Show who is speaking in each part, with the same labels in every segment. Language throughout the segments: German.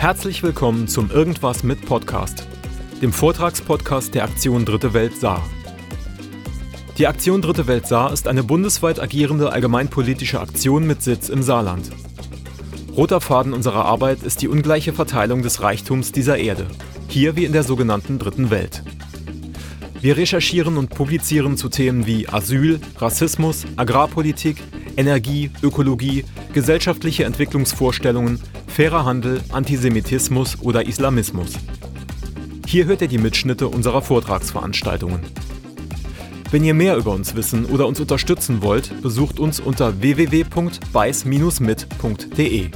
Speaker 1: Herzlich willkommen zum Irgendwas mit Podcast, dem Vortragspodcast der Aktion Dritte Welt Saar. Die Aktion Dritte Welt Saar ist eine bundesweit agierende allgemeinpolitische Aktion mit Sitz im Saarland. Roter Faden unserer Arbeit ist die ungleiche Verteilung des Reichtums dieser Erde, hier wie in der sogenannten Dritten Welt. Wir recherchieren und publizieren zu Themen wie Asyl, Rassismus, Agrarpolitik, Energie, Ökologie, gesellschaftliche Entwicklungsvorstellungen, fairer Handel, Antisemitismus oder Islamismus. Hier hört ihr die Mitschnitte unserer Vortragsveranstaltungen. Wenn ihr mehr über uns wissen oder uns unterstützen wollt, besucht uns unter www.beiß-mit.de.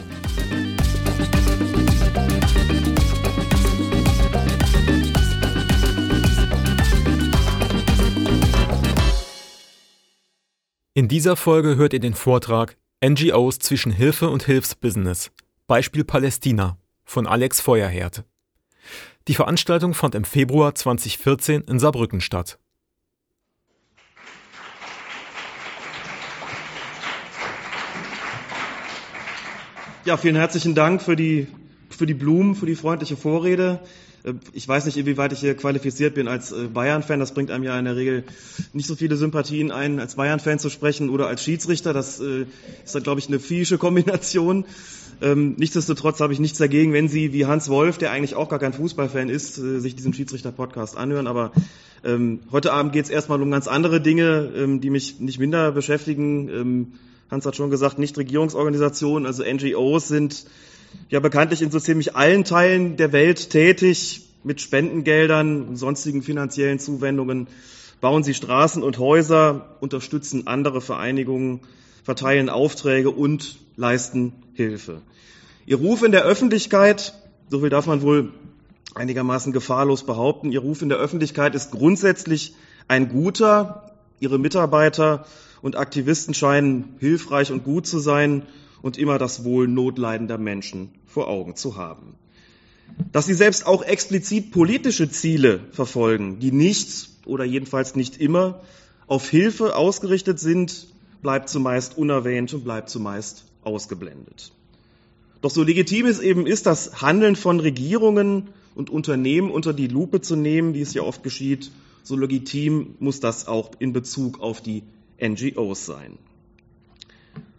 Speaker 1: In dieser Folge hört ihr den Vortrag NGOs zwischen Hilfe und Hilfsbusiness. Beispiel Palästina von Alex Feuerherd. Die Veranstaltung fand im Februar 2014 in Saarbrücken statt.
Speaker 2: Ja, vielen herzlichen Dank für die, für die Blumen, für die freundliche Vorrede. Äh, ich weiß nicht, inwieweit ich hier qualifiziert bin als äh, Bayern-Fan. Das bringt einem ja in der Regel nicht so viele Sympathien ein, als Bayern-Fan zu sprechen oder als Schiedsrichter. Das äh, ist dann, glaube ich, eine fiesche Kombination. Ähm, nichtsdestotrotz habe ich nichts dagegen, wenn Sie wie Hans Wolf, der eigentlich auch gar kein Fußballfan ist, sich diesen Schiedsrichter-Podcast anhören. Aber ähm, heute Abend geht es erstmal um ganz andere Dinge, ähm, die mich nicht minder beschäftigen Hans hat schon gesagt, Nichtregierungsorganisationen, also NGOs sind ja bekanntlich in so ziemlich allen Teilen der Welt tätig. Mit Spendengeldern und sonstigen finanziellen Zuwendungen bauen sie Straßen und Häuser, unterstützen andere Vereinigungen, verteilen Aufträge und leisten Hilfe. Ihr Ruf in der Öffentlichkeit, so viel darf man wohl einigermaßen gefahrlos behaupten, ihr Ruf in der Öffentlichkeit ist grundsätzlich ein guter. Ihre Mitarbeiter und Aktivisten scheinen hilfreich und gut zu sein und immer das Wohl notleidender Menschen vor Augen zu haben. Dass sie selbst auch explizit politische Ziele verfolgen, die nicht oder jedenfalls nicht immer auf Hilfe ausgerichtet sind, bleibt zumeist unerwähnt und bleibt zumeist ausgeblendet. Doch so legitim es eben ist, das Handeln von Regierungen und Unternehmen unter die Lupe zu nehmen, wie es ja oft geschieht, so legitim muss das auch in Bezug auf die NGOs sein.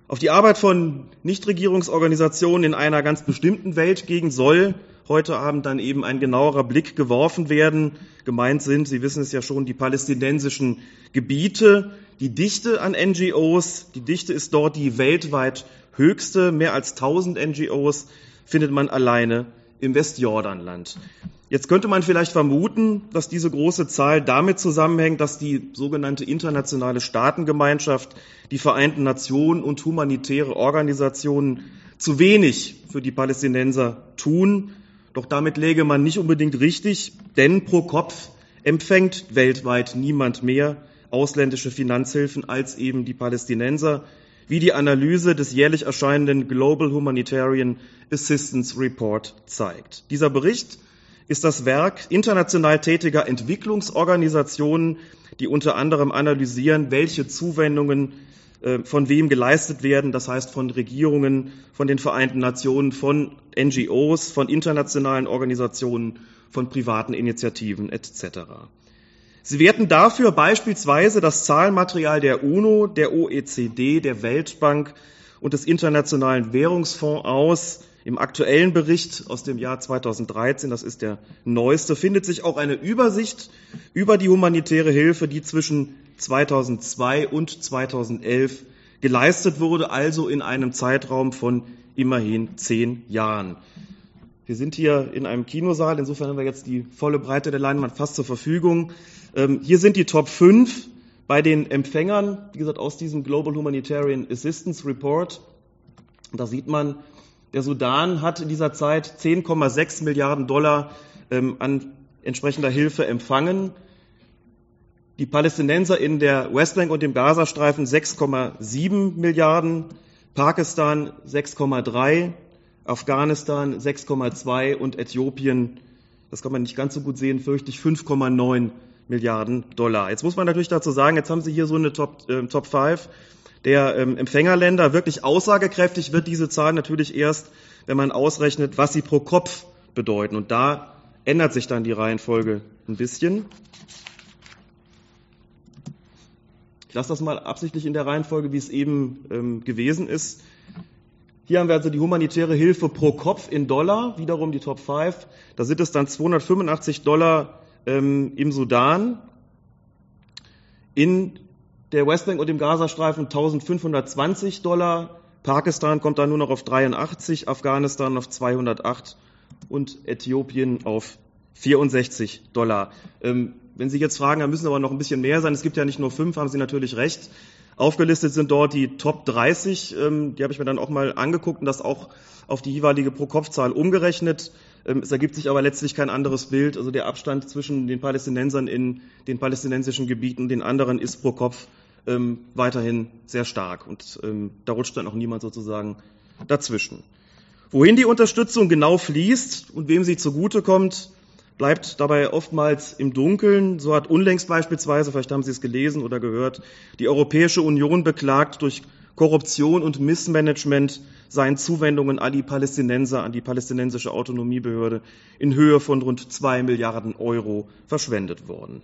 Speaker 2: Auf die Arbeit von Nichtregierungsorganisationen in einer ganz bestimmten Weltgegend soll heute Abend dann eben ein genauerer Blick geworfen werden. Gemeint sind, Sie wissen es ja schon, die palästinensischen Gebiete, die Dichte an NGOs. Die Dichte ist dort die weltweit höchste. Mehr als 1000 NGOs findet man alleine im Westjordanland. Jetzt könnte man vielleicht vermuten, dass diese große Zahl damit zusammenhängt, dass die sogenannte internationale Staatengemeinschaft, die Vereinten Nationen und humanitäre Organisationen zu wenig für die Palästinenser tun. Doch damit läge man nicht unbedingt richtig, denn pro Kopf empfängt weltweit niemand mehr ausländische Finanzhilfen als eben die Palästinenser, wie die Analyse des jährlich erscheinenden Global Humanitarian Assistance Report zeigt. Dieser Bericht ist das Werk international tätiger Entwicklungsorganisationen, die unter anderem analysieren, welche Zuwendungen äh, von wem geleistet werden, das heißt von Regierungen, von den Vereinten Nationen, von NGOs, von internationalen Organisationen, von privaten Initiativen etc. Sie werten dafür beispielsweise das Zahlenmaterial der UNO, der OECD, der Weltbank und des Internationalen Währungsfonds aus, im aktuellen Bericht aus dem Jahr 2013, das ist der neueste, findet sich auch eine Übersicht über die humanitäre Hilfe, die zwischen 2002 und 2011 geleistet wurde, also in einem Zeitraum von immerhin zehn Jahren. Wir sind hier in einem Kinosaal, insofern haben wir jetzt die volle Breite der Leinwand fast zur Verfügung. Ähm, hier sind die Top 5 bei den Empfängern, wie gesagt, aus diesem Global Humanitarian Assistance Report. Da sieht man, der Sudan hat in dieser Zeit 10,6 Milliarden Dollar ähm, an entsprechender Hilfe empfangen. Die Palästinenser in der Westbank und dem Gazastreifen 6,7 Milliarden, Pakistan 6,3, Afghanistan 6,2 und Äthiopien, das kann man nicht ganz so gut sehen, fürchte ich 5,9 Milliarden Dollar. Jetzt muss man natürlich dazu sagen, jetzt haben Sie hier so eine Top, äh, Top 5 der ähm, Empfängerländer. Wirklich aussagekräftig wird diese Zahl natürlich erst, wenn man ausrechnet, was sie pro Kopf bedeuten. Und da ändert sich dann die Reihenfolge ein bisschen. Ich lasse das mal absichtlich in der Reihenfolge, wie es eben ähm, gewesen ist. Hier haben wir also die humanitäre Hilfe pro Kopf in Dollar, wiederum die Top 5. Da sind es dann 285 Dollar ähm, im Sudan, in der Westbank und im Gazastreifen 1520 Dollar, Pakistan kommt dann nur noch auf 83, Afghanistan auf 208 und Äthiopien auf 64 Dollar. Ähm, wenn Sie jetzt fragen, da müssen aber noch ein bisschen mehr sein. Es gibt ja nicht nur fünf, haben Sie natürlich recht. Aufgelistet sind dort die Top 30, ähm, die habe ich mir dann auch mal angeguckt und das auch auf die jeweilige Pro-Kopf-Zahl umgerechnet. Ähm, es ergibt sich aber letztlich kein anderes Bild. Also der Abstand zwischen den Palästinensern in den palästinensischen Gebieten und den anderen ist pro Kopf ähm, weiterhin sehr stark und da rutscht dann auch niemand sozusagen dazwischen. Wohin die Unterstützung genau fließt und wem sie zugutekommt, bleibt dabei oftmals im Dunkeln. So hat unlängst beispielsweise, vielleicht haben Sie es gelesen oder gehört, die Europäische Union beklagt, durch Korruption und Missmanagement seien Zuwendungen an die Palästinenser, an die palästinensische Autonomiebehörde in Höhe von rund zwei Milliarden Euro verschwendet worden.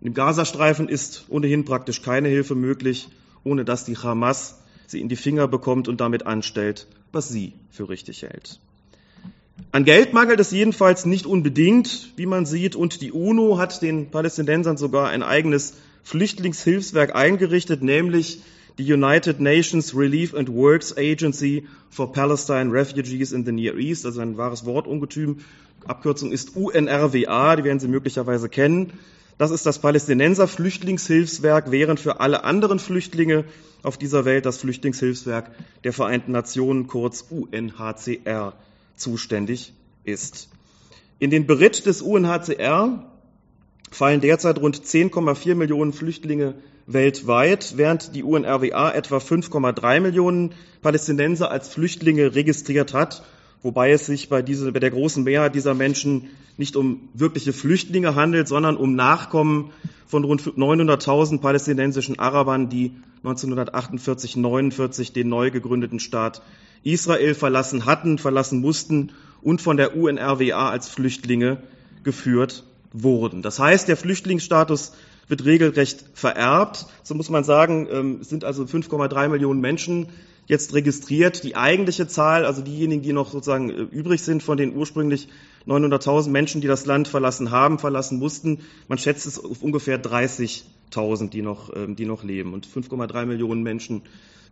Speaker 2: Im Gazastreifen ist ohnehin praktisch keine Hilfe möglich, ohne dass die Hamas sie in die Finger bekommt und damit anstellt, was sie für richtig hält. An Geld mangelt es jedenfalls nicht unbedingt, wie man sieht, und die UNO hat den Palästinensern sogar ein eigenes Flüchtlingshilfswerk eingerichtet, nämlich die United Nations Relief and Works Agency for Palestine Refugees in the Near East, also ein wahres Wortungetüm. Abkürzung ist UNRWA, die werden Sie möglicherweise kennen. Das ist das Palästinenser Flüchtlingshilfswerk, während für alle anderen Flüchtlinge auf dieser Welt das Flüchtlingshilfswerk der Vereinten Nationen, kurz UNHCR, zuständig ist. In den Bericht des UNHCR fallen derzeit rund 10,4 Millionen Flüchtlinge weltweit, während die UNRWA etwa 5,3 Millionen Palästinenser als Flüchtlinge registriert hat, wobei es sich bei, dieser, bei der großen Mehrheit dieser Menschen nicht um wirkliche Flüchtlinge handelt, sondern um Nachkommen von rund 900.000 palästinensischen Arabern, die 1948, 49 den neu gegründeten Staat Israel verlassen hatten, verlassen mussten und von der UNRWA als Flüchtlinge geführt wurden. Das heißt, der Flüchtlingsstatus wird regelrecht vererbt. So muss man sagen, ähm, es sind also 5,3 Millionen Menschen jetzt registriert. Die eigentliche Zahl, also diejenigen, die noch sozusagen äh, übrig sind von den ursprünglich 900.000 Menschen, die das Land verlassen haben, verlassen mussten, man schätzt es auf ungefähr 30.000, die noch, ähm, die noch leben. Und 5,3 Millionen Menschen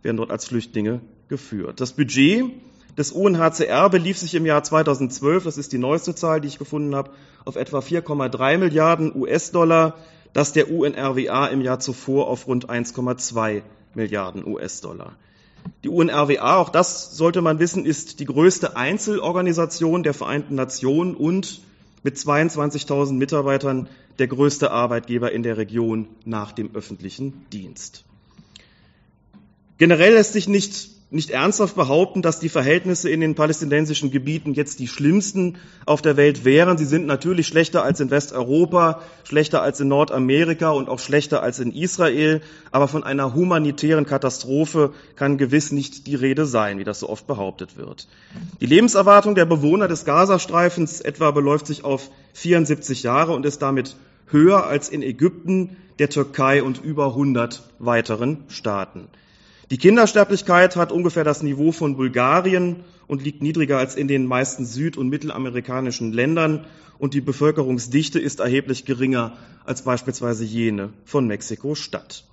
Speaker 2: werden dort als Flüchtlinge geführt. Das Budget des UNHCR belief sich im Jahr 2012, das ist die neueste Zahl, die ich gefunden habe, auf etwa 4,3 Milliarden US-Dollar, das der UNRWA im Jahr zuvor auf rund 1,2 Milliarden US-Dollar. Die UNRWA, auch das sollte man wissen, ist die größte Einzelorganisation der Vereinten Nationen und mit 22.000 Mitarbeitern der größte Arbeitgeber in der Region nach dem öffentlichen Dienst. Generell lässt sich nicht nicht ernsthaft behaupten, dass die Verhältnisse in den palästinensischen Gebieten jetzt die schlimmsten auf der Welt wären. Sie sind natürlich schlechter als in Westeuropa, schlechter als in Nordamerika und auch schlechter als in Israel. Aber von einer humanitären Katastrophe kann gewiss nicht die Rede sein, wie das so oft behauptet wird. Die Lebenserwartung der Bewohner des Gazastreifens etwa beläuft sich auf 74 Jahre und ist damit höher als in Ägypten, der Türkei und über 100 weiteren Staaten. Die Kindersterblichkeit hat ungefähr das Niveau von Bulgarien und liegt niedriger als in den meisten süd- und mittelamerikanischen Ländern und die Bevölkerungsdichte ist erheblich geringer als beispielsweise jene von Mexiko-Stadt.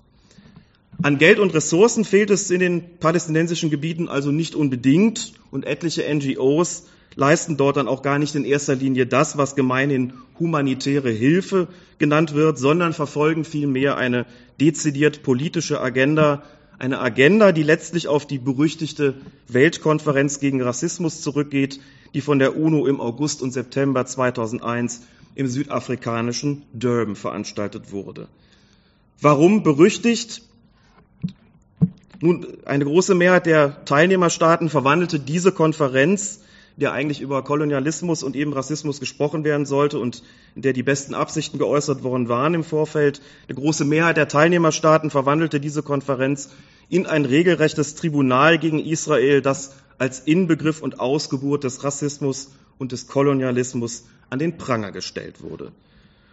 Speaker 2: An Geld und Ressourcen fehlt es in den palästinensischen Gebieten also nicht unbedingt und etliche NGOs leisten dort dann auch gar nicht in erster Linie das, was gemeinhin humanitäre Hilfe genannt wird, sondern verfolgen vielmehr eine dezidiert politische Agenda eine Agenda, die letztlich auf die berüchtigte Weltkonferenz gegen Rassismus zurückgeht, die von der UNO im August und September 2001 im südafrikanischen Durban veranstaltet wurde. Warum berüchtigt? Nun, eine große Mehrheit der Teilnehmerstaaten verwandelte diese Konferenz der eigentlich über Kolonialismus und eben Rassismus gesprochen werden sollte und in der die besten Absichten geäußert worden waren im Vorfeld. Eine große Mehrheit der Teilnehmerstaaten verwandelte diese Konferenz in ein regelrechtes Tribunal gegen Israel, das als Inbegriff und Ausgeburt des Rassismus und des Kolonialismus an den Pranger gestellt wurde.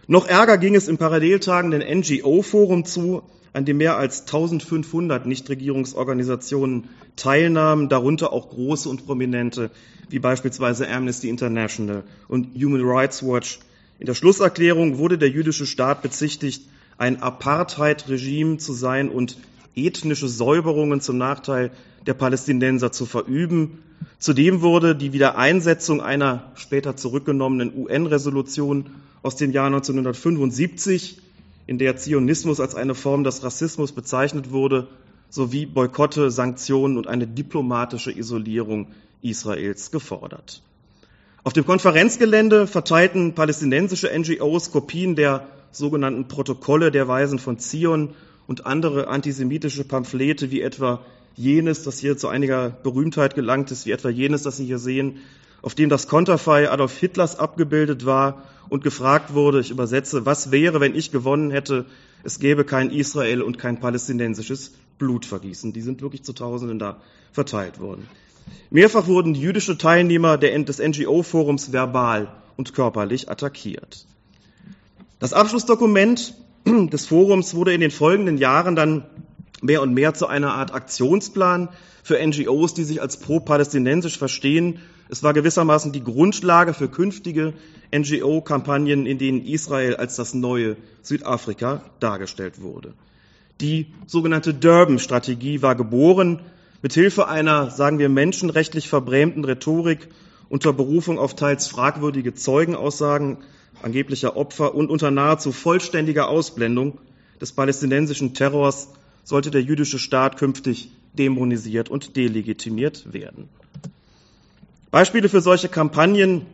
Speaker 2: Noch ärger ging es im paralleltagenden NGO-Forum zu, an dem mehr als 1500 Nichtregierungsorganisationen teilnahmen, darunter auch große und prominente, wie beispielsweise Amnesty International und Human Rights Watch. In der Schlusserklärung wurde der jüdische Staat bezichtigt, ein Apartheid-Regime zu sein und ethnische Säuberungen zum Nachteil der Palästinenser zu verüben. Zudem wurde die Wiedereinsetzung einer später zurückgenommenen UN-Resolution aus dem Jahr 1975, in der Zionismus als eine Form des Rassismus bezeichnet wurde, sowie Boykotte, Sanktionen und eine diplomatische Isolierung Israels gefordert. Auf dem Konferenzgelände verteilten palästinensische NGOs Kopien der sogenannten Protokolle der Weisen von Zion und andere antisemitische Pamphlete, wie etwa jenes, das hier zu einiger Berühmtheit gelangt ist, wie etwa jenes, das Sie hier sehen, auf dem das Konterfei Adolf Hitlers abgebildet war und gefragt wurde, ich übersetze, was wäre, wenn ich gewonnen hätte, es gäbe kein Israel und kein palästinensisches Blutvergießen. Die sind wirklich zu Tausenden da verteilt worden. Mehrfach wurden jüdische Teilnehmer des NGO-Forums verbal und körperlich attackiert. Das Abschlussdokument des Forums wurde in den folgenden Jahren dann mehr und mehr zu einer Art Aktionsplan für NGOs, die sich als pro-palästinensisch verstehen. Es war gewissermaßen die Grundlage für künftige NGO-Kampagnen, in denen Israel als das neue Südafrika dargestellt wurde. Die sogenannte Durban-Strategie war geboren, mithilfe einer, sagen wir, menschenrechtlich verbrämten Rhetorik unter Berufung auf teils fragwürdige Zeugenaussagen angeblicher Opfer und unter nahezu vollständiger Ausblendung des palästinensischen Terrors sollte der jüdische Staat künftig dämonisiert und delegitimiert werden. Beispiele für solche Kampagnen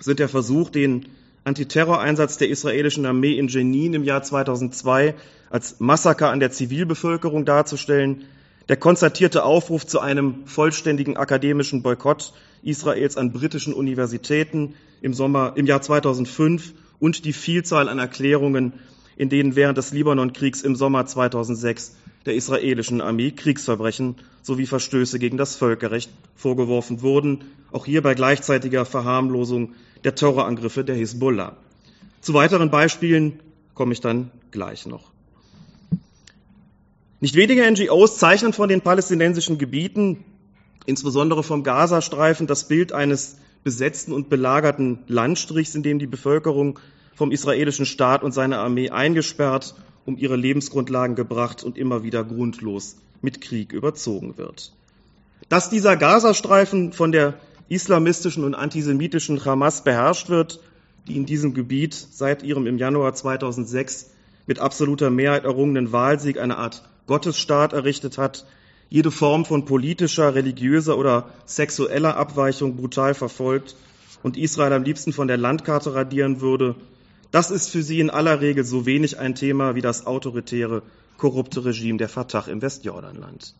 Speaker 2: sind der Versuch, den Antiterroreinsatz der israelischen Armee in Jenin im Jahr 2002 als Massaker an der Zivilbevölkerung darzustellen, der konzertierte Aufruf zu einem vollständigen akademischen Boykott Israels an britischen Universitäten im Sommer, im Jahr 2005 und die Vielzahl an Erklärungen, in denen während des Libanonkriegs im Sommer 2006 der israelischen Armee Kriegsverbrechen sowie Verstöße gegen das Völkerrecht vorgeworfen wurden, auch hier bei gleichzeitiger Verharmlosung der Terrorangriffe der Hisbollah. Zu weiteren Beispielen komme ich dann gleich noch. Nicht wenige NGOs zeichnen von den palästinensischen Gebieten, insbesondere vom Gazastreifen, das Bild eines besetzten und belagerten Landstrichs, in dem die Bevölkerung vom israelischen Staat und seiner Armee eingesperrt, um ihre Lebensgrundlagen gebracht und immer wieder grundlos mit Krieg überzogen wird. Dass dieser Gazastreifen von der islamistischen und antisemitischen Hamas beherrscht wird, die in diesem Gebiet seit ihrem im Januar 2006 mit absoluter Mehrheit errungenen Wahlsieg eine Art Gottesstaat errichtet hat, jede Form von politischer, religiöser oder sexueller Abweichung brutal verfolgt und Israel am liebsten von der Landkarte radieren würde, das ist für sie in aller Regel so wenig ein Thema wie das autoritäre, korrupte Regime der Fatah im Westjordanland.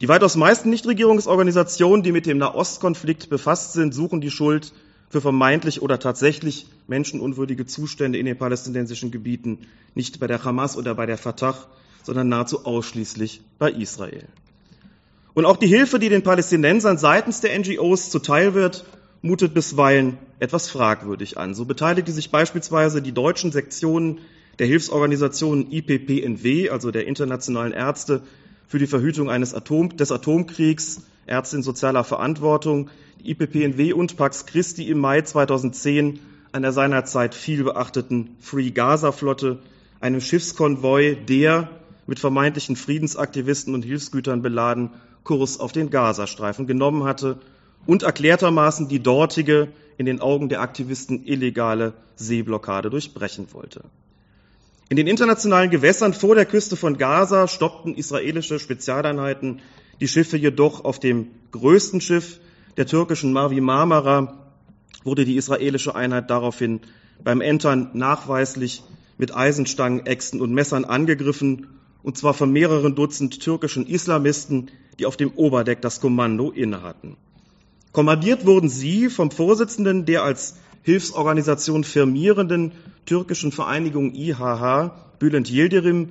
Speaker 2: Die weitaus meisten Nichtregierungsorganisationen, die mit dem Nahostkonflikt befasst sind, suchen die Schuld für vermeintlich oder tatsächlich menschenunwürdige Zustände in den palästinensischen Gebieten nicht bei der Hamas oder bei der Fatah, sondern nahezu ausschließlich bei Israel. Und auch die Hilfe, die den Palästinensern seitens der NGOs zuteil wird, mutet bisweilen etwas fragwürdig an. So beteiligte sich beispielsweise die deutschen Sektionen der Hilfsorganisation IPPNW, also der Internationalen Ärzte für die Verhütung eines Atom, des Atomkriegs, Ärzte in sozialer Verantwortung, die IPPNW und Pax Christi im Mai 2010 an der seinerzeit viel beachteten Free Gaza Flotte, einem Schiffskonvoi, der mit vermeintlichen Friedensaktivisten und Hilfsgütern beladen Kurs auf den Gazastreifen genommen hatte und erklärtermaßen die dortige, in den Augen der Aktivisten illegale Seeblockade durchbrechen wollte. In den internationalen Gewässern vor der Küste von Gaza stoppten israelische Spezialeinheiten die Schiffe jedoch auf dem größten Schiff der türkischen Mavi Marmara wurde die israelische Einheit daraufhin beim Entern nachweislich mit Eisenstangen, Äxten und Messern angegriffen und zwar von mehreren Dutzend türkischen Islamisten, die auf dem Oberdeck das Kommando innehatten. Kommandiert wurden sie vom Vorsitzenden der als Hilfsorganisation firmierenden türkischen Vereinigung IHH, Bülent Yildirim,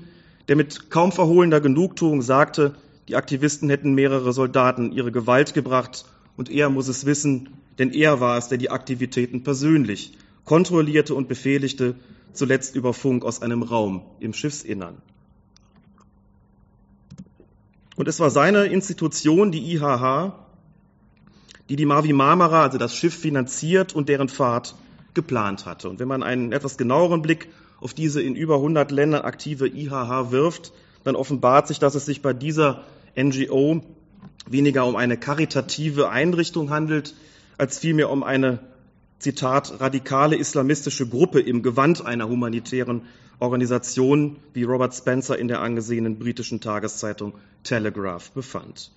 Speaker 2: der mit kaum verhohlener Genugtuung sagte, die Aktivisten hätten mehrere Soldaten ihre Gewalt gebracht und er muss es wissen, denn er war es, der die Aktivitäten persönlich kontrollierte und befehligte, zuletzt über Funk aus einem Raum im Schiffsinnern. Und es war seine Institution, die IHH, die die Mavi Marmara, also das Schiff, finanziert und deren Fahrt geplant hatte. Und wenn man einen etwas genaueren Blick auf diese in über 100 Ländern aktive IHH wirft, dann offenbart sich, dass es sich bei dieser NGO weniger um eine karitative Einrichtung handelt, als vielmehr um eine, Zitat, radikale islamistische Gruppe im Gewand einer humanitären Organisation, wie Robert Spencer in der angesehenen britischen Tageszeitung Telegraph befand.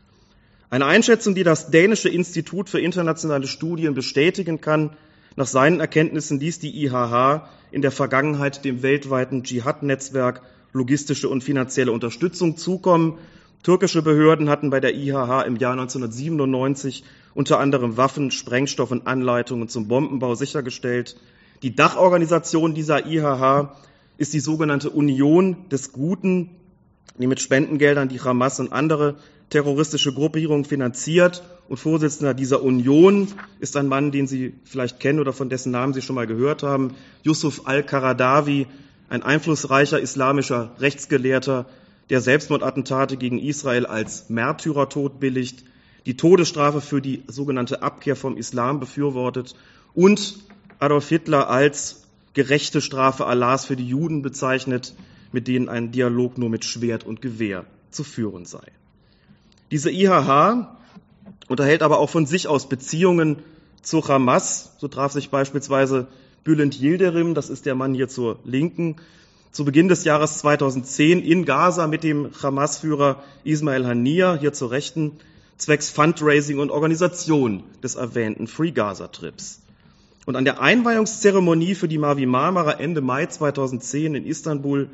Speaker 2: Eine Einschätzung, die das dänische Institut für internationale Studien bestätigen kann, nach seinen Erkenntnissen ließ die IHH in der Vergangenheit dem weltweiten Dschihad-Netzwerk logistische und finanzielle Unterstützung zukommen. Türkische Behörden hatten bei der IHH im Jahr 1997 unter anderem Waffen, Sprengstoff und Anleitungen zum Bombenbau sichergestellt. Die Dachorganisation dieser IHH ist die sogenannte Union des Guten, die mit Spendengeldern die Hamas und andere terroristische Gruppierungen finanziert und Vorsitzender dieser Union ist ein Mann, den Sie vielleicht kennen oder von dessen Namen Sie schon mal gehört haben, Yusuf al-Qaradawi, ein einflussreicher islamischer Rechtsgelehrter, der Selbstmordattentate gegen Israel als Märtyrertod billigt, die Todesstrafe für die sogenannte Abkehr vom Islam befürwortet und Adolf Hitler als gerechte Strafe Allahs für die Juden bezeichnet, mit denen ein Dialog nur mit Schwert und Gewehr zu führen sei. Diese IHH unterhält aber auch von sich aus Beziehungen zu Hamas. So traf sich beispielsweise Bülent Yildirim, das ist der Mann hier zur Linken, zu Beginn des Jahres 2010 in Gaza mit dem Hamas-Führer Ismail Haniyeh, hier zur Rechten, zwecks Fundraising und Organisation des erwähnten Free Gaza-Trips. Und an der Einweihungszeremonie für die Mavi Marmara Ende Mai 2010 in Istanbul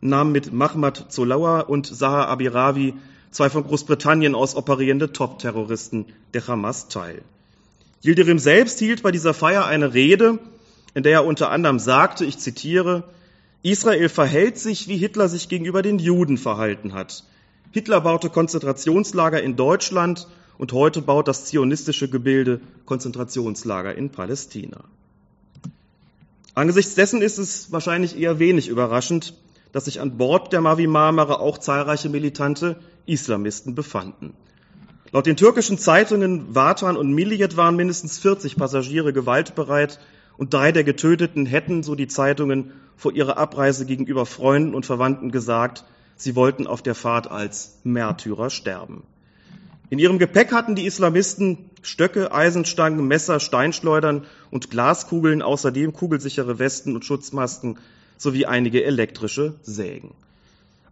Speaker 2: nahmen mit Mahmoud Zolawa und Zaha Abiravi zwei von Großbritannien aus operierende Top-Terroristen der Hamas teil. Yildirim selbst hielt bei dieser Feier eine Rede, in der er unter anderem sagte, ich zitiere, Israel verhält sich, wie Hitler sich gegenüber den Juden verhalten hat. Hitler baute Konzentrationslager in Deutschland und heute baut das zionistische Gebilde Konzentrationslager in Palästina. Angesichts dessen ist es wahrscheinlich eher wenig überraschend, dass sich an Bord der Mavi Marmara auch zahlreiche militante Islamisten befanden. Laut den türkischen Zeitungen Vatan und Milliyet waren mindestens 40 Passagiere gewaltbereit und drei der Getöteten hätten, so die Zeitungen, vor ihrer Abreise gegenüber Freunden und Verwandten gesagt, sie wollten auf der Fahrt als Märtyrer sterben. In ihrem Gepäck hatten die Islamisten Stöcke, Eisenstangen, Messer, Steinschleudern und Glaskugeln, außerdem kugelsichere Westen und Schutzmasken sowie einige elektrische Sägen.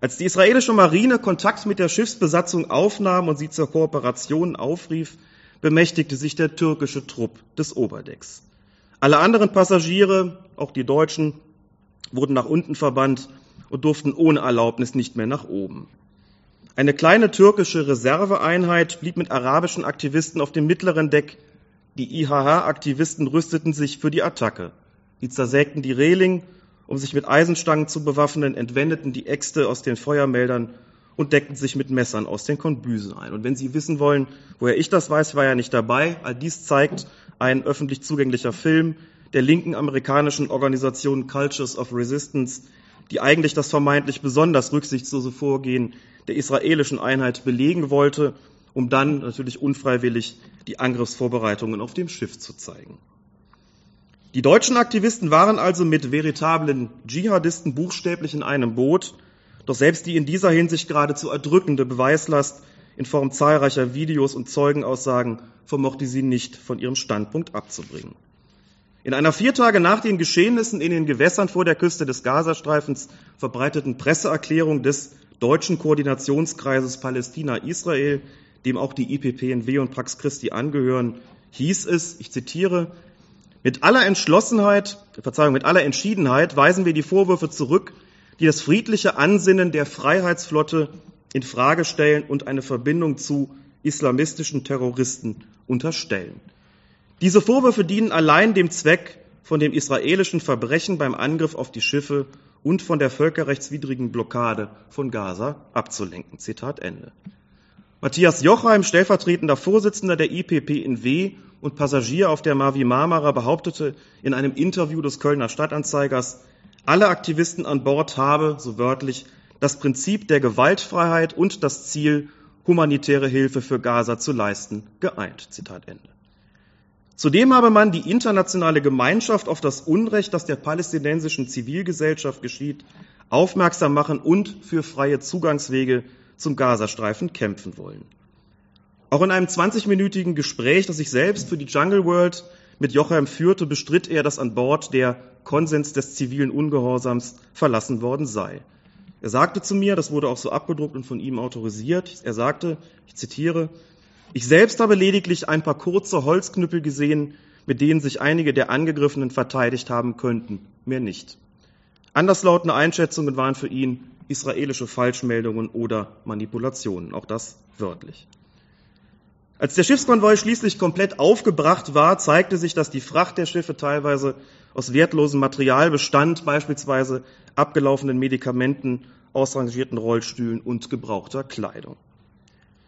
Speaker 2: Als die israelische Marine Kontakt mit der Schiffsbesatzung aufnahm und sie zur Kooperation aufrief, bemächtigte sich der türkische Trupp des Oberdecks. Alle anderen Passagiere, auch die Deutschen, wurden nach unten verbannt und durften ohne Erlaubnis nicht mehr nach oben. Eine kleine türkische Reserveeinheit blieb mit arabischen Aktivisten auf dem mittleren Deck. Die IHH-Aktivisten rüsteten sich für die Attacke. Sie zersägten die Reling um sich mit Eisenstangen zu bewaffnen, entwendeten die Äxte aus den Feuermeldern und deckten sich mit Messern aus den Konbüsen ein. Und wenn Sie wissen wollen, woher ich das weiß, war ja nicht dabei. All dies zeigt ein öffentlich zugänglicher Film der linken amerikanischen Organisation Cultures of Resistance, die eigentlich das vermeintlich besonders rücksichtslose Vorgehen der israelischen Einheit belegen wollte, um dann natürlich unfreiwillig die Angriffsvorbereitungen auf dem Schiff zu zeigen. Die deutschen Aktivisten waren also mit veritablen Dschihadisten buchstäblich in einem Boot, doch selbst die in dieser Hinsicht geradezu erdrückende Beweislast in Form zahlreicher Videos und Zeugenaussagen vermochte sie nicht von ihrem Standpunkt abzubringen. In einer vier Tage nach den Geschehnissen in den Gewässern vor der Küste des Gazastreifens verbreiteten Presseerklärung des deutschen Koordinationskreises Palästina-Israel, dem auch die IPPNW und Pax Christi angehören, hieß es, ich zitiere, mit aller Entschlossenheit, Verzeihung, mit aller Entschiedenheit weisen wir die Vorwürfe zurück, die das friedliche Ansinnen der Freiheitsflotte in Frage stellen und eine Verbindung zu islamistischen Terroristen unterstellen. Diese Vorwürfe dienen allein dem Zweck, von dem israelischen Verbrechen beim Angriff auf die Schiffe und von der völkerrechtswidrigen Blockade von Gaza abzulenken. Zitat Ende. Matthias Jochheim, stellvertretender Vorsitzender der IPP in W und Passagier auf der Mavi Marmara, behauptete in einem Interview des Kölner Stadtanzeigers, alle Aktivisten an Bord habe, so wörtlich, das Prinzip der Gewaltfreiheit und das Ziel, humanitäre Hilfe für Gaza zu leisten, geeint. Zitat Ende. Zudem habe man die internationale Gemeinschaft auf das Unrecht, das der palästinensischen Zivilgesellschaft geschieht, aufmerksam machen und für freie Zugangswege zum Gazastreifen kämpfen wollen. Auch in einem 20-minütigen Gespräch, das ich selbst für die Jungle World mit Jochem führte, bestritt er, dass an Bord der Konsens des zivilen Ungehorsams verlassen worden sei. Er sagte zu mir, das wurde auch so abgedruckt und von ihm autorisiert, er sagte, ich zitiere, ich selbst habe lediglich ein paar kurze Holzknüppel gesehen, mit denen sich einige der Angegriffenen verteidigt haben könnten, mehr nicht. Anderslautende Einschätzungen waren für ihn israelische Falschmeldungen oder Manipulationen, auch das wörtlich. Als der Schiffskonvoi schließlich komplett aufgebracht war, zeigte sich, dass die Fracht der Schiffe teilweise aus wertlosem Material bestand, beispielsweise abgelaufenen Medikamenten, ausrangierten Rollstühlen und gebrauchter Kleidung.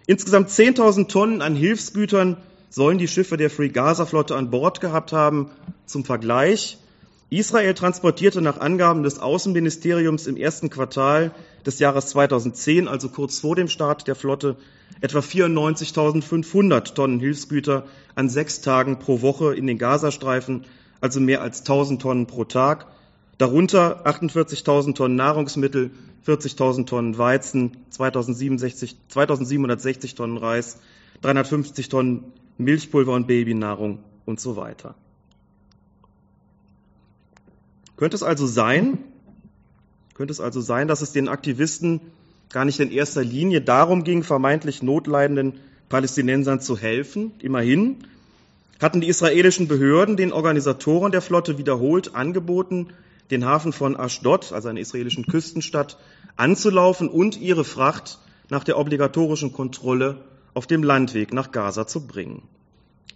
Speaker 2: Insgesamt 10.000 Tonnen an Hilfsgütern sollen die Schiffe der Free Gaza Flotte an Bord gehabt haben. Zum Vergleich, Israel transportierte nach Angaben des Außenministeriums im ersten Quartal des Jahres 2010, also kurz vor dem Start der Flotte, etwa 94.500 Tonnen Hilfsgüter an sechs Tagen pro Woche in den Gazastreifen, also mehr als 1000 Tonnen pro Tag, darunter 48.000 Tonnen Nahrungsmittel, 40.000 Tonnen Weizen, 2760 Tonnen Reis, 350 Tonnen Milchpulver und Babynahrung und so weiter. Könnte es also sein, könnte es also sein, dass es den Aktivisten gar nicht in erster Linie darum ging, vermeintlich notleidenden Palästinensern zu helfen. Immerhin hatten die israelischen Behörden den Organisatoren der Flotte wiederholt angeboten, den Hafen von Ashdod, also einer israelischen Küstenstadt, anzulaufen und ihre Fracht nach der obligatorischen Kontrolle auf dem Landweg nach Gaza zu bringen.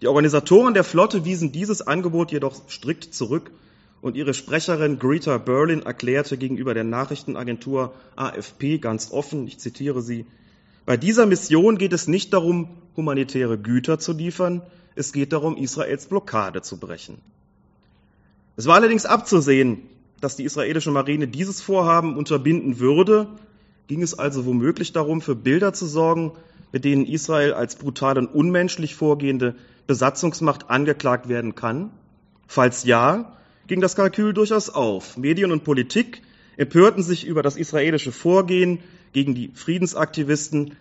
Speaker 2: Die Organisatoren der Flotte wiesen dieses Angebot jedoch strikt zurück und ihre Sprecherin Greta Berlin erklärte gegenüber der Nachrichtenagentur AFP ganz offen, ich zitiere sie, bei dieser Mission geht es nicht darum, humanitäre Güter zu liefern, es geht darum, Israels Blockade zu brechen. Es war allerdings abzusehen, dass die israelische Marine dieses Vorhaben unterbinden würde, ging es also womöglich darum, für Bilder zu sorgen, mit denen Israel als brutal und unmenschlich vorgehende Besatzungsmacht angeklagt werden kann? Falls ja, ging das Kalkül durchaus auf. Medien und Politik empörten sich über das israelische Vorgehen gegen die Friedensaktivisten.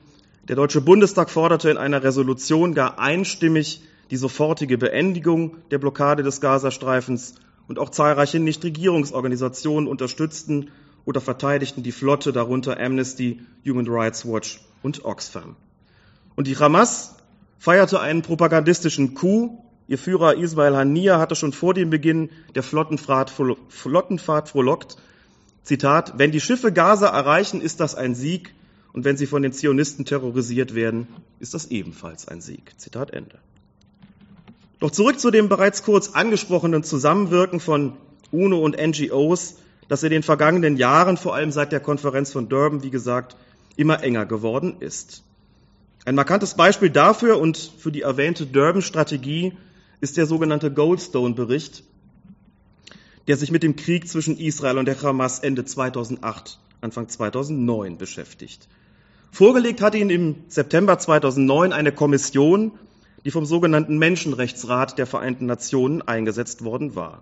Speaker 2: Der Deutsche Bundestag forderte in einer Resolution gar einstimmig die sofortige Beendigung der Blockade des Gazastreifens und auch zahlreiche Nichtregierungsorganisationen unterstützten oder verteidigten die Flotte, darunter Amnesty, Human Rights Watch und Oxfam. Und die Hamas feierte einen propagandistischen Coup Ihr Führer Ismail Hania hatte schon vor dem Beginn der Flottenfahrt, Flottenfahrt frohlockt, Zitat, wenn die Schiffe Gaza erreichen, ist das ein Sieg, und wenn sie von den Zionisten terrorisiert werden, ist das ebenfalls ein Sieg. Zitat Ende. Doch zurück zu dem bereits kurz angesprochenen Zusammenwirken von UNO und NGOs, das in den vergangenen Jahren, vor allem seit der Konferenz von Durban, wie gesagt, immer enger geworden ist. Ein markantes Beispiel dafür und für die erwähnte Durban-Strategie ist der sogenannte Goldstone-Bericht, der sich mit dem Krieg zwischen Israel und der Hamas Ende 2008, Anfang 2009 beschäftigt. Vorgelegt hat ihn im September 2009 eine Kommission, die vom sogenannten Menschenrechtsrat der Vereinten Nationen eingesetzt worden war.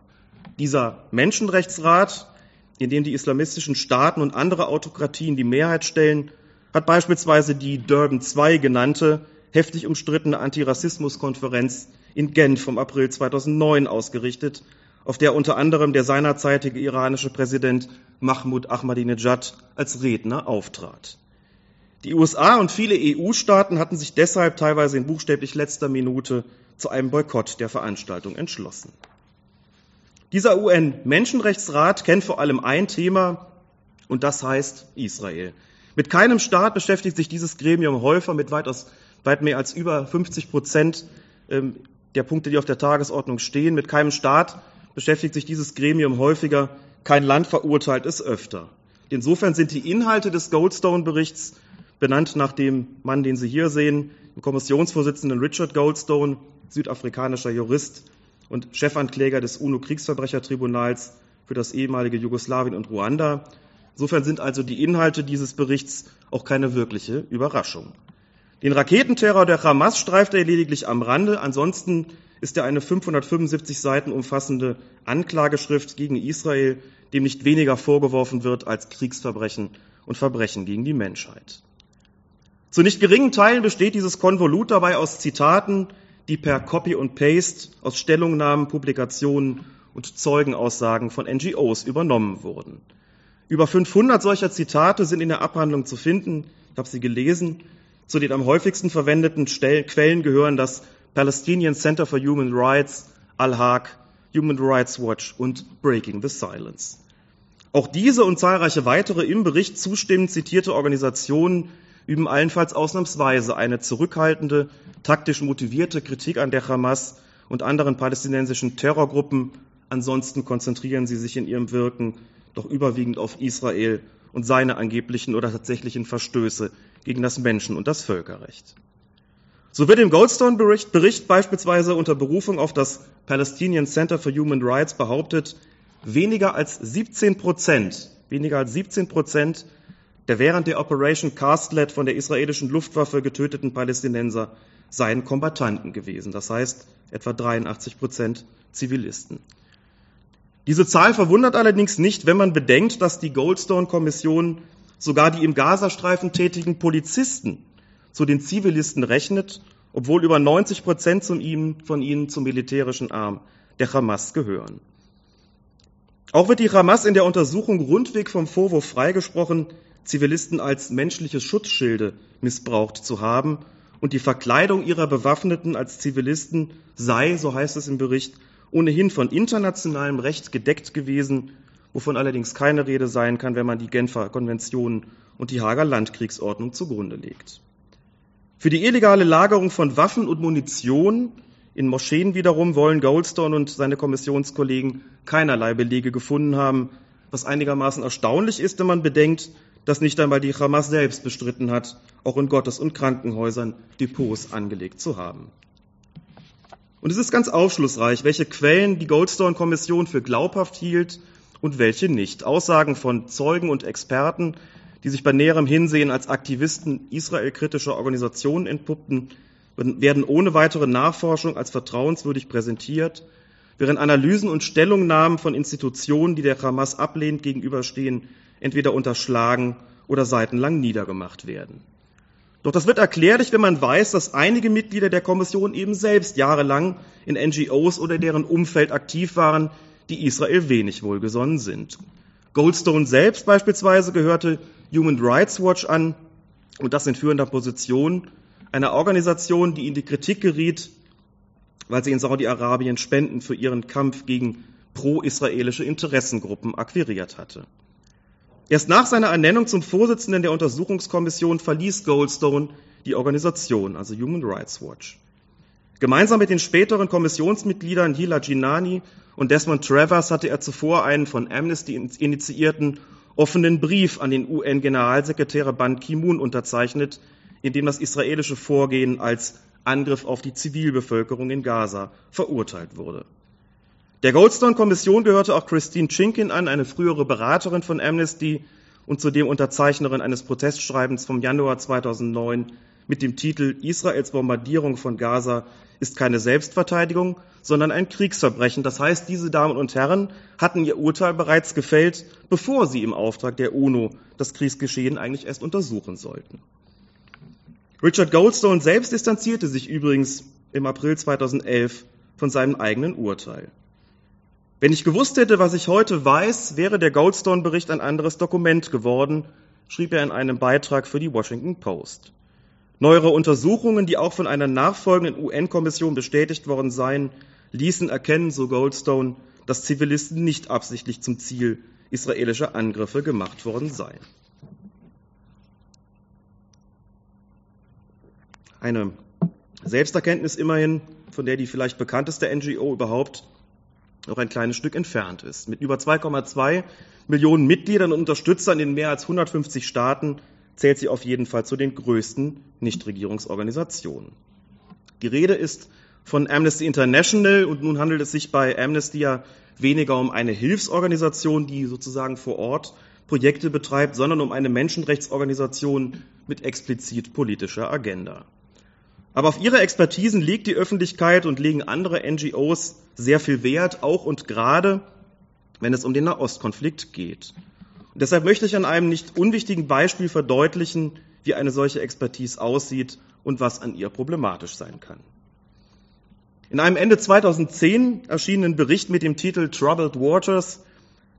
Speaker 2: Dieser Menschenrechtsrat, in dem die islamistischen Staaten und andere Autokratien die Mehrheit stellen, hat beispielsweise die Durban II genannte, heftig umstrittene Antirassismuskonferenz in Genf vom April 2009 ausgerichtet, auf der unter anderem der seinerzeitige iranische Präsident Mahmoud Ahmadinejad als Redner auftrat. Die USA und viele EU-Staaten hatten sich deshalb teilweise in buchstäblich letzter Minute zu einem Boykott der Veranstaltung entschlossen. Dieser UN-Menschenrechtsrat kennt vor allem ein Thema, und das heißt Israel. Mit keinem Staat beschäftigt sich dieses Gremium häufer mit weitaus, weit mehr als über 50 Prozent ähm, der Punkte, die auf der Tagesordnung stehen. Mit keinem Staat beschäftigt sich dieses Gremium häufiger, kein Land verurteilt es öfter. Insofern sind die Inhalte des Goldstone-Berichts benannt nach dem Mann, den Sie hier sehen, dem Kommissionsvorsitzenden Richard Goldstone, südafrikanischer Jurist und Chefankläger des UNO-Kriegsverbrechertribunals für das ehemalige Jugoslawien und Ruanda. Insofern sind also die Inhalte dieses Berichts auch keine wirkliche Überraschung. Den Raketenterror der Hamas streift er lediglich am Rande. Ansonsten ist er eine 575 Seiten umfassende Anklageschrift gegen Israel, dem nicht weniger vorgeworfen wird als Kriegsverbrechen und Verbrechen gegen die Menschheit. Zu nicht geringen Teilen besteht dieses Konvolut dabei aus Zitaten, die per Copy und Paste aus Stellungnahmen, Publikationen und Zeugenaussagen von NGOs übernommen wurden. Über 500 solcher Zitate sind in der Abhandlung zu finden. Ich habe sie gelesen. Zu den am häufigsten verwendeten Quellen gehören das Palestinian Center for Human Rights, Al-Haq, Human Rights Watch und Breaking the Silence. Auch diese und zahlreiche weitere im Bericht zustimmend zitierte Organisationen üben allenfalls ausnahmsweise eine zurückhaltende, taktisch motivierte Kritik an der Hamas und anderen palästinensischen Terrorgruppen. Ansonsten konzentrieren sie sich in ihrem Wirken doch überwiegend auf Israel und seine angeblichen oder tatsächlichen Verstöße gegen das Menschen- und das Völkerrecht. So wird im Goldstone-Bericht Bericht beispielsweise unter Berufung auf das Palestinian Center for Human Rights behauptet, weniger als 17 Prozent, weniger als 17 Prozent der während der Operation Castlet von der israelischen Luftwaffe getöteten Palästinenser seien Kombattanten gewesen. Das heißt, etwa 83 Prozent Zivilisten. Diese Zahl verwundert allerdings nicht, wenn man bedenkt, dass die Goldstone-Kommission sogar die im Gazastreifen tätigen Polizisten zu den Zivilisten rechnet, obwohl über 90 Prozent von ihnen zum militärischen Arm der Hamas gehören. Auch wird die Hamas in der Untersuchung rundweg vom Vorwurf freigesprochen, Zivilisten als menschliche Schutzschilde missbraucht zu haben und die Verkleidung ihrer Bewaffneten als Zivilisten sei, so heißt es im Bericht, ohnehin von internationalem Recht gedeckt gewesen, wovon allerdings keine Rede sein kann, wenn man die Genfer Konventionen und die Hager Landkriegsordnung zugrunde legt. Für die illegale Lagerung von Waffen und Munition in Moscheen wiederum wollen Goldstone und seine Kommissionskollegen keinerlei Belege gefunden haben, was einigermaßen erstaunlich ist, wenn man bedenkt, dass nicht einmal die Hamas selbst bestritten hat, auch in Gottes- und Krankenhäusern Depots angelegt zu haben. Und es ist ganz aufschlussreich, welche Quellen die Goldstone-Kommission für glaubhaft hielt und welche nicht. Aussagen von Zeugen und Experten, die sich bei näherem Hinsehen als Aktivisten israelkritischer Organisationen entpuppten, werden ohne weitere Nachforschung als vertrauenswürdig präsentiert, während Analysen und Stellungnahmen von Institutionen, die der Hamas ablehnend gegenüberstehen, entweder unterschlagen oder seitenlang niedergemacht werden. Doch das wird erklärlich, wenn man weiß, dass einige Mitglieder der Kommission eben selbst jahrelang in NGOs oder deren Umfeld aktiv waren, die Israel wenig wohlgesonnen sind. Goldstone selbst beispielsweise gehörte Human Rights Watch an und das in führender Position einer Organisation, die in die Kritik geriet, weil sie in Saudi-Arabien Spenden für ihren Kampf gegen pro-israelische Interessengruppen akquiriert hatte. Erst nach seiner Ernennung zum Vorsitzenden der Untersuchungskommission verließ Goldstone die Organisation, also Human Rights Watch. Gemeinsam mit den späteren Kommissionsmitgliedern Hila Jinani und Desmond Travers hatte er zuvor einen von Amnesty initiierten offenen Brief an den UN-Generalsekretär Ban Ki-moon unterzeichnet, in dem das israelische Vorgehen als Angriff auf die Zivilbevölkerung in Gaza verurteilt wurde. Der Goldstone-Kommission gehörte auch Christine Chinkin an, eine frühere Beraterin von Amnesty und zudem Unterzeichnerin eines Protestschreibens vom Januar 2009 mit dem Titel Israels Bombardierung von Gaza ist keine Selbstverteidigung, sondern ein Kriegsverbrechen. Das heißt, diese Damen und Herren hatten ihr Urteil bereits gefällt, bevor sie im Auftrag der UNO das Kriegsgeschehen eigentlich erst untersuchen sollten. Richard Goldstone selbst distanzierte sich übrigens im April 2011 von seinem eigenen Urteil. Wenn ich gewusst hätte, was ich heute weiß, wäre der Goldstone-Bericht ein anderes Dokument geworden, schrieb er in einem Beitrag für die Washington Post. Neuere Untersuchungen, die auch von einer nachfolgenden UN-Kommission bestätigt worden seien, ließen erkennen, so Goldstone, dass Zivilisten nicht absichtlich zum Ziel israelischer Angriffe gemacht worden seien. Eine Selbsterkenntnis immerhin, von der die vielleicht bekannteste NGO überhaupt noch ein kleines Stück entfernt ist. Mit über 2,2 Millionen Mitgliedern und Unterstützern in mehr als 150 Staaten zählt sie auf jeden Fall zu den größten Nichtregierungsorganisationen. Die Rede ist von Amnesty International und nun handelt es sich bei Amnesty ja weniger um eine Hilfsorganisation, die sozusagen vor Ort Projekte betreibt, sondern um eine Menschenrechtsorganisation mit explizit politischer Agenda. Aber auf ihre Expertisen legt die Öffentlichkeit und legen andere NGOs sehr viel Wert, auch und gerade, wenn es um den Nahostkonflikt geht. Und deshalb möchte ich an einem nicht unwichtigen Beispiel verdeutlichen, wie eine solche Expertise aussieht und was an ihr problematisch sein kann. In einem Ende 2010 erschienenen Bericht mit dem Titel Troubled Waters,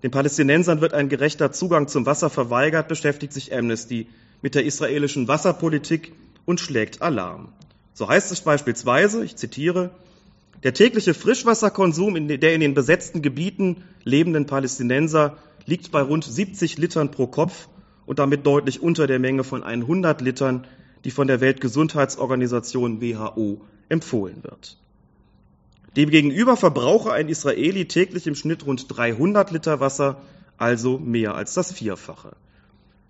Speaker 2: den Palästinensern wird ein gerechter Zugang zum Wasser verweigert, beschäftigt sich Amnesty mit der israelischen Wasserpolitik und schlägt Alarm. So heißt es beispielsweise, ich zitiere, der tägliche Frischwasserkonsum der in den besetzten Gebieten lebenden Palästinenser liegt bei rund 70 Litern pro Kopf und damit deutlich unter der Menge von 100 Litern, die von der Weltgesundheitsorganisation WHO empfohlen wird. Demgegenüber verbrauche ein Israeli täglich im Schnitt rund 300 Liter Wasser, also mehr als das Vierfache.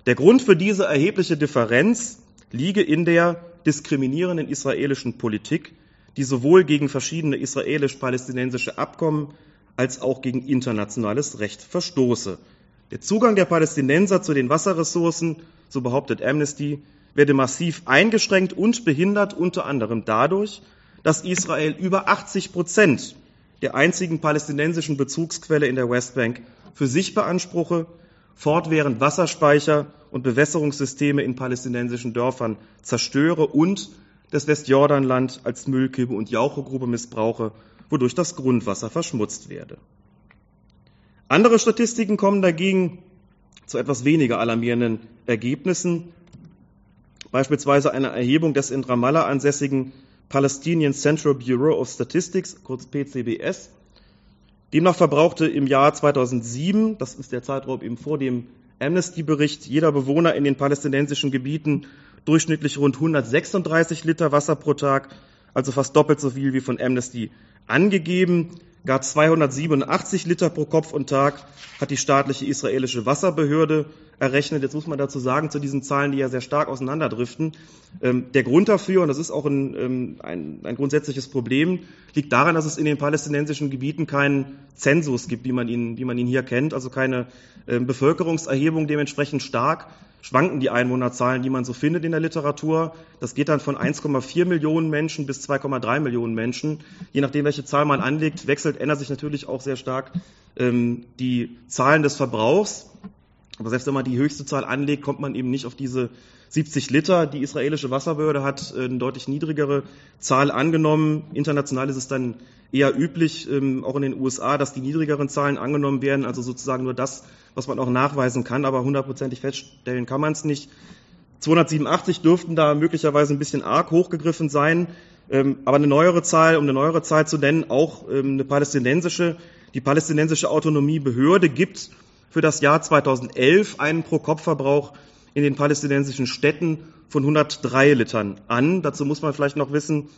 Speaker 2: Der Grund für diese erhebliche Differenz liege in der diskriminierenden israelischen Politik, die sowohl gegen verschiedene israelisch-palästinensische Abkommen als auch gegen internationales Recht verstoße. Der Zugang der Palästinenser zu den Wasserressourcen, so behauptet Amnesty, werde massiv eingeschränkt und behindert unter anderem dadurch, dass Israel über 80 Prozent der einzigen palästinensischen Bezugsquelle in der Westbank für sich beanspruche, fortwährend Wasserspeicher und Bewässerungssysteme in palästinensischen Dörfern zerstöre und das Westjordanland als Müllkippe und Jauchegrube missbrauche, wodurch das Grundwasser verschmutzt werde. Andere Statistiken kommen dagegen zu etwas weniger alarmierenden Ergebnissen, beispielsweise eine Erhebung des in Ramallah ansässigen Palestinian Central Bureau of Statistics, kurz PCBS. Demnach verbrauchte im Jahr 2007, das ist der Zeitraum eben vor dem Amnesty-Bericht, jeder Bewohner in den palästinensischen Gebieten durchschnittlich rund 136 Liter Wasser pro Tag, also fast doppelt so viel wie von Amnesty angegeben. Gar 287 Liter pro Kopf und Tag hat die staatliche israelische Wasserbehörde errechnet. Jetzt muss man dazu sagen, zu diesen Zahlen, die ja sehr stark auseinanderdriften, ähm, der Grund dafür, und das ist auch ein, ähm, ein, ein, grundsätzliches Problem, liegt daran, dass es in den palästinensischen Gebieten keinen Zensus gibt, wie man ihn, wie man ihn hier kennt, also keine ähm, Bevölkerungserhebung dementsprechend stark schwanken die Einwohnerzahlen, die man so findet in der Literatur. Das geht dann von 1,4 Millionen Menschen bis 2,3 Millionen Menschen. Je nachdem, welche Zahl man anlegt, wechselt, ändert sich natürlich auch sehr stark ähm, die Zahlen des Verbrauchs. Aber selbst wenn man die höchste Zahl anlegt, kommt man eben nicht auf diese 70 Liter. Die israelische Wasserbehörde hat äh, eine deutlich niedrigere Zahl angenommen. International ist es dann eher üblich, ähm, auch in den USA, dass die niedrigeren Zahlen angenommen werden, also sozusagen nur das, was man auch nachweisen kann, aber hundertprozentig feststellen kann man es nicht. 287 dürften da möglicherweise ein bisschen arg hochgegriffen sein, ähm, aber eine neuere Zahl, um eine neuere Zahl zu nennen, auch ähm, eine palästinensische, die palästinensische Autonomiebehörde gibt für das Jahr 2011 einen Pro-Kopf-Verbrauch in den palästinensischen Städten von 103 Litern an. Dazu muss man vielleicht noch wissen,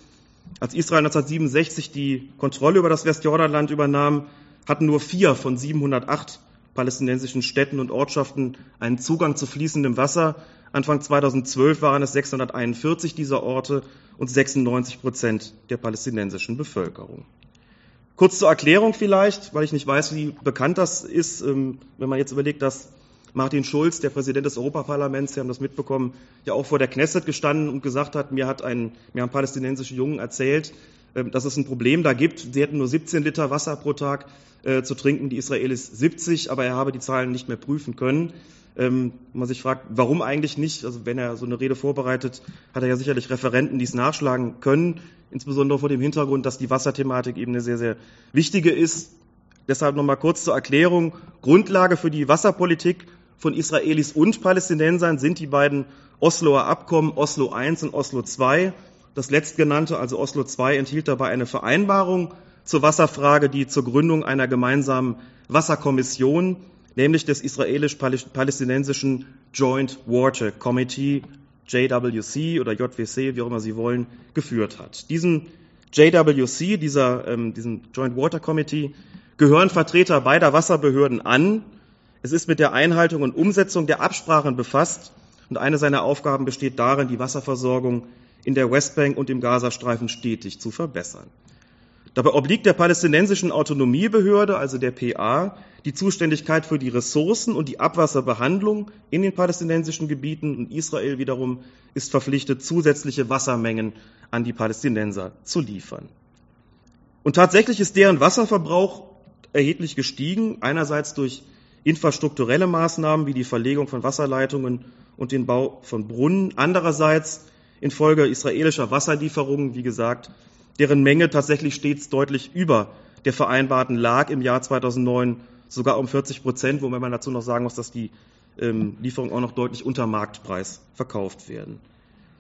Speaker 2: als Israel 1967 die Kontrolle über das Westjordanland übernahm, hatten nur vier von 708 palästinensischen Städten und Ortschaften einen Zugang zu fließendem Wasser. Anfang 2012 waren es 641 dieser Orte und 96 Prozent der palästinensischen Bevölkerung. Kurz zur Erklärung vielleicht, weil ich nicht weiß, wie bekannt das ist, ähm, wenn man jetzt überlegt, dass Martin Schulz, der Präsident des Europaparlaments, Sie haben das mitbekommen, ja auch vor der Knesset gestanden und gesagt hat, mir hat ein, mir haben palästinensische Jungen erzählt, ähm, dass es ein Problem da gibt. Sie hätten nur 17 Liter Wasser pro Tag äh, zu trinken, die Israelis 70, aber er habe die Zahlen nicht mehr prüfen können. Ähm, man sich fragt, warum eigentlich nicht? Also wenn er so eine Rede vorbereitet, hat er ja sicherlich Referenten, die es nachschlagen können, insbesondere vor dem Hintergrund, dass die Wasserthematik eben eine sehr, sehr wichtige ist. Deshalb nochmal kurz zur Erklärung. Grundlage für die Wasserpolitik von Israelis und Palästinensern sind die beiden Osloer Abkommen Oslo I und Oslo II. Das letztgenannte, also Oslo II, enthielt dabei eine Vereinbarung zur Wasserfrage, die zur Gründung einer gemeinsamen Wasserkommission nämlich des israelisch-palästinensischen Joint Water Committee, JWC oder JWC, wie auch immer Sie wollen, geführt hat. Diesen JWC, dieser, ähm, diesen Joint Water Committee, gehören Vertreter beider Wasserbehörden an. Es ist mit der Einhaltung und Umsetzung der Absprachen befasst und eine seiner Aufgaben besteht darin, die Wasserversorgung in der Westbank und im Gazastreifen stetig zu verbessern. Dabei obliegt der palästinensischen Autonomiebehörde, also der PA, die Zuständigkeit für die Ressourcen und die Abwasserbehandlung in den palästinensischen Gebieten und Israel wiederum ist verpflichtet, zusätzliche Wassermengen an die Palästinenser zu liefern. Und tatsächlich ist deren Wasserverbrauch erheblich gestiegen, einerseits durch infrastrukturelle Maßnahmen wie die Verlegung von Wasserleitungen und den Bau von Brunnen, andererseits infolge israelischer Wasserlieferungen, wie gesagt, deren Menge tatsächlich stets deutlich über der vereinbarten lag im Jahr 2009 sogar um 40 Prozent, wobei man dazu noch sagen muss, dass die ähm, Lieferungen auch noch deutlich unter Marktpreis verkauft werden.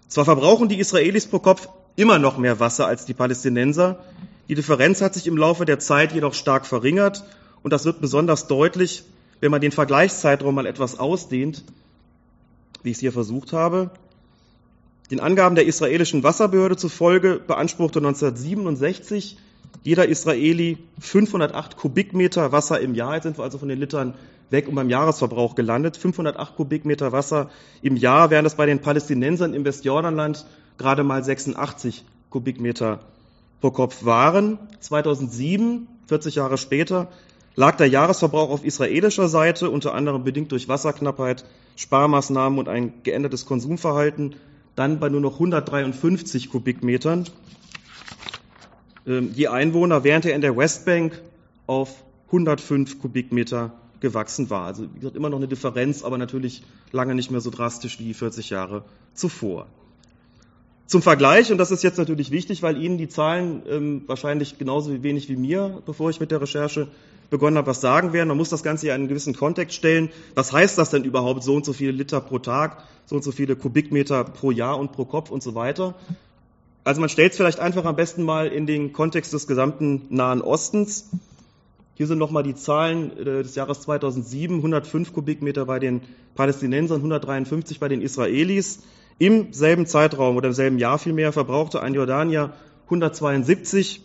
Speaker 2: Zwar verbrauchen die Israelis pro Kopf immer noch mehr Wasser als die Palästinenser, die Differenz hat sich im Laufe der Zeit jedoch stark verringert und das wird besonders deutlich, wenn man den Vergleichszeitraum mal etwas ausdehnt, wie ich es hier versucht habe. Den Angaben der israelischen Wasserbehörde zufolge beanspruchte 1967 jeder Israeli 508 Kubikmeter Wasser im Jahr. Jetzt sind wir also von den Litern weg und beim Jahresverbrauch gelandet. 508 Kubikmeter Wasser im Jahr, während es bei den Palästinensern im Westjordanland gerade mal 86 Kubikmeter pro Kopf waren. 2007, 40 Jahre später, lag der Jahresverbrauch auf israelischer Seite, unter anderem bedingt durch Wasserknappheit, Sparmaßnahmen und ein geändertes Konsumverhalten, dann bei nur noch 153 Kubikmetern ähm, je Einwohner, während er in der Westbank auf 105 Kubikmeter gewachsen war. Also wie gesagt, immer noch eine Differenz, aber natürlich lange nicht mehr so drastisch wie 40 Jahre zuvor. Zum Vergleich, und das ist jetzt natürlich wichtig, weil Ihnen die Zahlen ähm, wahrscheinlich genauso wenig wie mir, bevor ich mit der Recherche begonnen habe, was sagen werden. Man muss das Ganze ja in einen gewissen Kontext stellen. Was heißt das denn überhaupt, so und so viele Liter pro Tag, so und so viele Kubikmeter pro Jahr und pro Kopf und so weiter? Also man stellt es vielleicht einfach am besten mal in den Kontext des gesamten Nahen Ostens. Hier sind nochmal die Zahlen äh, des Jahres 2007, 105 Kubikmeter bei den Palästinensern, 153 bei den Israelis. Im selben Zeitraum oder im selben Jahr vielmehr verbrauchte ein Jordanier 172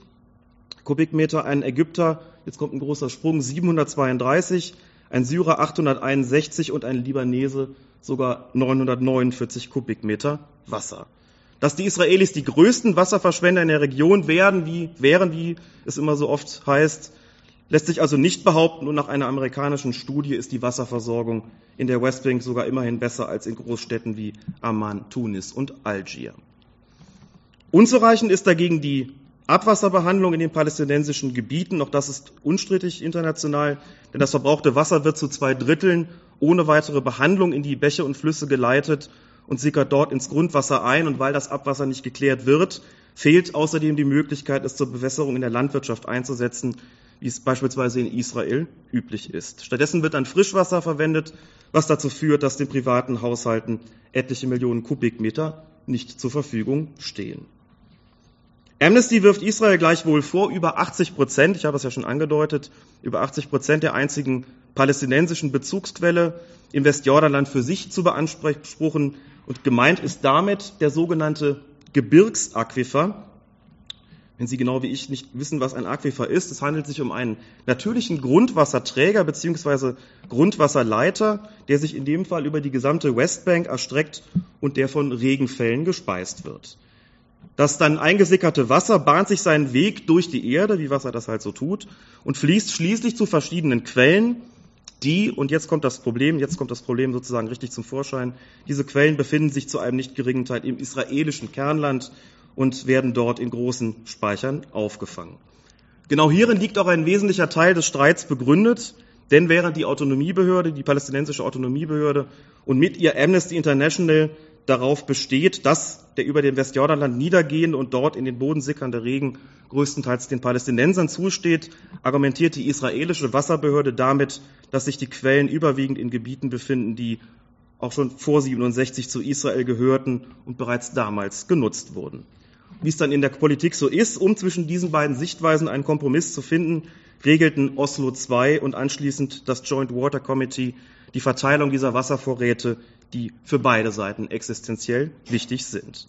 Speaker 2: Kubikmeter, ein Ägypter, jetzt kommt ein großer Sprung, 732, ein Syrer 861 und ein Libanese sogar 949 Kubikmeter Wasser. Dass die Israelis die größten Wasserverschwender in der Region werden, wie, wären, wie es immer so oft heißt, lässt sich also nicht behaupten. Und nach einer amerikanischen Studie ist die Wasserversorgung in der Westbank sogar immerhin besser als in Großstädten wie Amman, Tunis und Algier. Unzureichend ist dagegen die Abwasserbehandlung in den palästinensischen Gebieten. Auch das ist unstrittig international, denn das verbrauchte Wasser wird zu zwei Dritteln ohne weitere Behandlung in die Bäche und Flüsse geleitet und sickert dort ins Grundwasser ein. Und weil das Abwasser nicht geklärt wird, fehlt außerdem die Möglichkeit, es zur Bewässerung in der Landwirtschaft einzusetzen, wie es beispielsweise in Israel üblich ist. Stattdessen wird dann Frischwasser verwendet, was dazu führt, dass den privaten Haushalten etliche Millionen Kubikmeter nicht zur Verfügung stehen. Amnesty wirft Israel gleichwohl vor, über 80 Prozent, ich habe es ja schon angedeutet, über 80 Prozent der einzigen palästinensischen Bezugsquelle im Westjordanland für sich zu beanspruchen, und gemeint ist damit der sogenannte Gebirgsaquifer. Wenn Sie genau wie ich nicht wissen, was ein Aquifer ist, es handelt sich um einen natürlichen Grundwasserträger bzw. Grundwasserleiter, der sich in dem Fall über die gesamte Westbank erstreckt und der von Regenfällen gespeist wird. Das dann eingesickerte Wasser bahnt sich seinen Weg durch die Erde, wie Wasser das halt so tut, und fließt schließlich zu verschiedenen Quellen, die, und jetzt kommt das Problem, jetzt kommt das Problem sozusagen richtig zum Vorschein, diese Quellen befinden sich zu einem nicht geringen Teil im israelischen Kernland und werden dort in großen Speichern aufgefangen. Genau hierin liegt auch ein wesentlicher Teil des Streits begründet, denn während die Autonomiebehörde, die palästinensische Autonomiebehörde und mit ihr Amnesty International darauf besteht, dass der über dem Westjordanland niedergehende und dort in den Boden sickernde Regen größtenteils den Palästinensern zusteht, argumentiert die israelische Wasserbehörde damit, dass sich die Quellen überwiegend in Gebieten befinden, die auch schon vor 67 zu Israel gehörten und bereits damals genutzt wurden. Wie es dann in der Politik so ist, um zwischen diesen beiden Sichtweisen einen Kompromiss zu finden, regelten Oslo II und anschließend das Joint Water Committee die Verteilung dieser Wasservorräte, die für beide Seiten existenziell wichtig sind.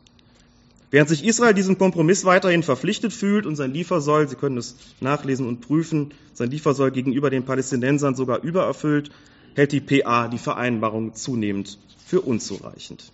Speaker 2: Während sich Israel diesem Kompromiss weiterhin verpflichtet fühlt und sein Liefersoll, Sie können es nachlesen und prüfen, sein Liefersoll gegenüber den Palästinensern sogar übererfüllt, hält die PA die Vereinbarung zunehmend für unzureichend.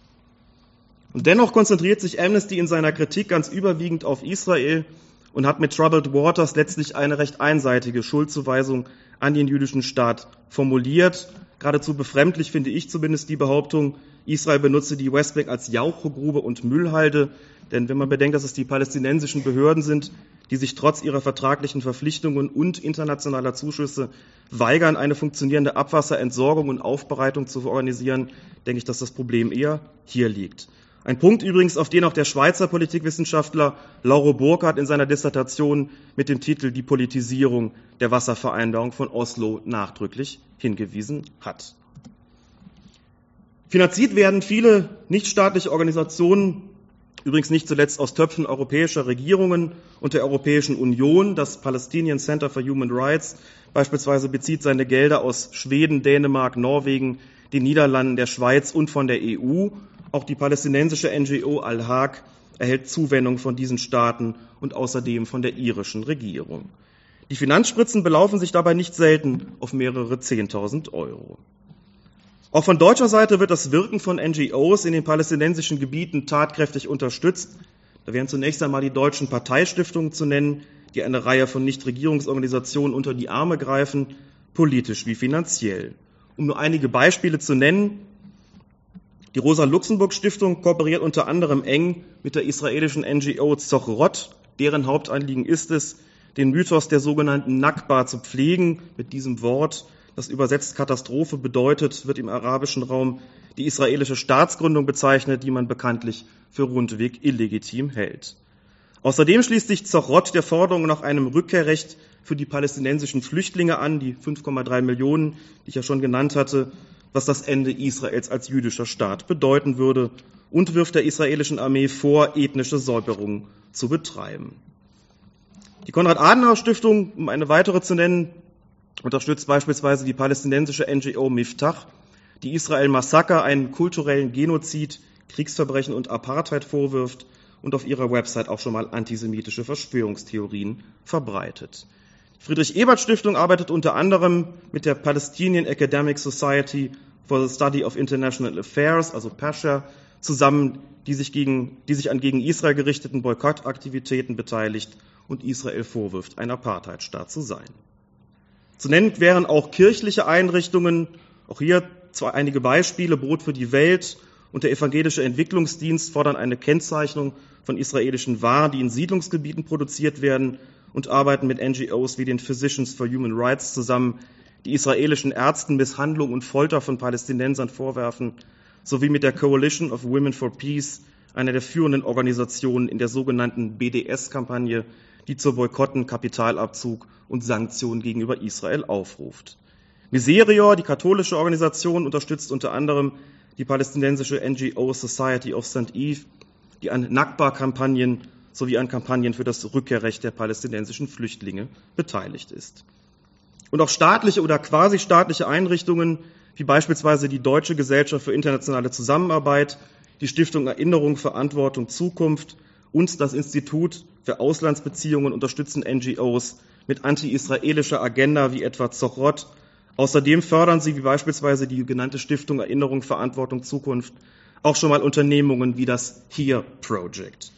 Speaker 2: Und dennoch konzentriert sich Amnesty in seiner Kritik ganz überwiegend auf Israel und hat mit Troubled Waters letztlich eine recht einseitige Schuldzuweisung an den jüdischen Staat formuliert. Geradezu befremdlich finde ich zumindest die Behauptung, Israel benutze die Westbank als Jauchegrube und Müllhalde. Denn wenn man bedenkt, dass es die palästinensischen Behörden sind, die sich trotz ihrer vertraglichen Verpflichtungen und internationaler Zuschüsse weigern, eine funktionierende Abwasserentsorgung und Aufbereitung zu organisieren, denke ich, dass das Problem eher hier liegt. Ein Punkt übrigens, auf den auch der Schweizer Politikwissenschaftler Lauro Burkhardt in seiner Dissertation mit dem Titel Die Politisierung der Wasservereinbarung von Oslo nachdrücklich hingewiesen hat. Finanziert werden viele nichtstaatliche Organisationen übrigens nicht zuletzt aus Töpfen europäischer Regierungen und der Europäischen Union. Das Palestinian Center for Human Rights beispielsweise bezieht seine Gelder aus Schweden, Dänemark, Norwegen, den Niederlanden, der Schweiz und von der EU. Auch die palästinensische NGO Al-Haq erhält Zuwendung von diesen Staaten und außerdem von der irischen Regierung. Die Finanzspritzen belaufen sich dabei nicht selten auf mehrere Zehntausend Euro. Auch von deutscher Seite wird das Wirken von NGOs in den palästinensischen Gebieten tatkräftig unterstützt. Da wären zunächst einmal die deutschen Parteistiftungen zu nennen, die eine Reihe von Nichtregierungsorganisationen unter die Arme greifen, politisch wie finanziell. Um nur einige Beispiele zu nennen, die Rosa-Luxemburg-Stiftung kooperiert unter anderem eng mit der israelischen NGO Zochrot. Deren Hauptanliegen ist es, den Mythos der sogenannten Nakba zu pflegen, mit diesem Wort das übersetzt Katastrophe bedeutet, wird im arabischen Raum die israelische Staatsgründung bezeichnet, die man bekanntlich für rundweg illegitim hält. Außerdem schließt sich Zochrot der Forderung nach einem Rückkehrrecht für die palästinensischen Flüchtlinge an, die 5,3 Millionen, die ich ja schon genannt hatte, was das Ende Israels als jüdischer Staat bedeuten würde und wirft der israelischen Armee vor, ethnische Säuberungen zu betreiben. Die Konrad-Adenauer-Stiftung, um eine weitere zu nennen, unterstützt beispielsweise die palästinensische NGO Miftach, die Israel Massaker, einen kulturellen Genozid, Kriegsverbrechen und Apartheid vorwirft und auf ihrer Website auch schon mal antisemitische Verschwörungstheorien verbreitet. Die Friedrich-Ebert-Stiftung arbeitet unter anderem mit der Palestinian Academic Society for the Study of International Affairs, also PASHA, zusammen, die sich, gegen, die sich an gegen Israel gerichteten Boykottaktivitäten beteiligt und Israel vorwirft, ein Apartheidstaat zu sein. Zu nennen wären auch kirchliche Einrichtungen, auch hier zwar einige Beispiele, Brot für die Welt und der evangelische Entwicklungsdienst fordern eine Kennzeichnung von israelischen Waren, die in Siedlungsgebieten produziert werden und arbeiten mit NGOs wie den Physicians for Human Rights zusammen, die israelischen Ärzten Misshandlung und Folter von Palästinensern vorwerfen, sowie mit der Coalition of Women for Peace, einer der führenden Organisationen in der sogenannten BDS-Kampagne, die zur Boykotten, Kapitalabzug und Sanktionen gegenüber Israel aufruft. Miserior, die katholische Organisation, unterstützt unter anderem die palästinensische NGO Society of St. Eve, die an Nakba-Kampagnen sowie an Kampagnen für das Rückkehrrecht der palästinensischen Flüchtlinge beteiligt ist. Und auch staatliche oder quasi staatliche Einrichtungen, wie beispielsweise die Deutsche Gesellschaft für internationale Zusammenarbeit, die Stiftung Erinnerung, Verantwortung, Zukunft und das Institut für Auslandsbeziehungen unterstützen NGOs mit anti-israelischer Agenda wie etwa Zochrot. Außerdem fördern sie, wie beispielsweise die genannte Stiftung Erinnerung, Verantwortung, Zukunft, auch schon mal Unternehmungen wie das HERE Project.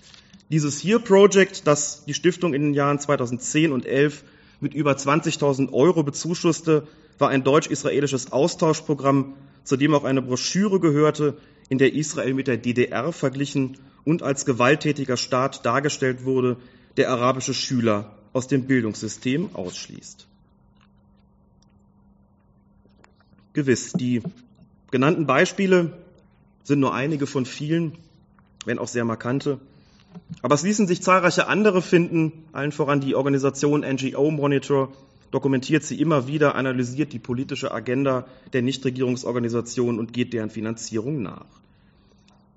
Speaker 2: Dieses HERE Project, das die Stiftung in den Jahren 2010 und 11 mit über 20.000 Euro bezuschusste, war ein deutsch-israelisches Austauschprogramm, zu dem auch eine Broschüre gehörte, in der Israel mit der DDR verglichen und als gewalttätiger Staat dargestellt wurde, der arabische Schüler aus dem Bildungssystem ausschließt. Gewiss, die genannten Beispiele sind nur einige von vielen, wenn auch sehr markante. Aber es ließen sich zahlreiche andere finden, allen voran die Organisation NGO Monitor dokumentiert sie immer wieder, analysiert die politische Agenda der Nichtregierungsorganisationen und geht deren Finanzierung nach.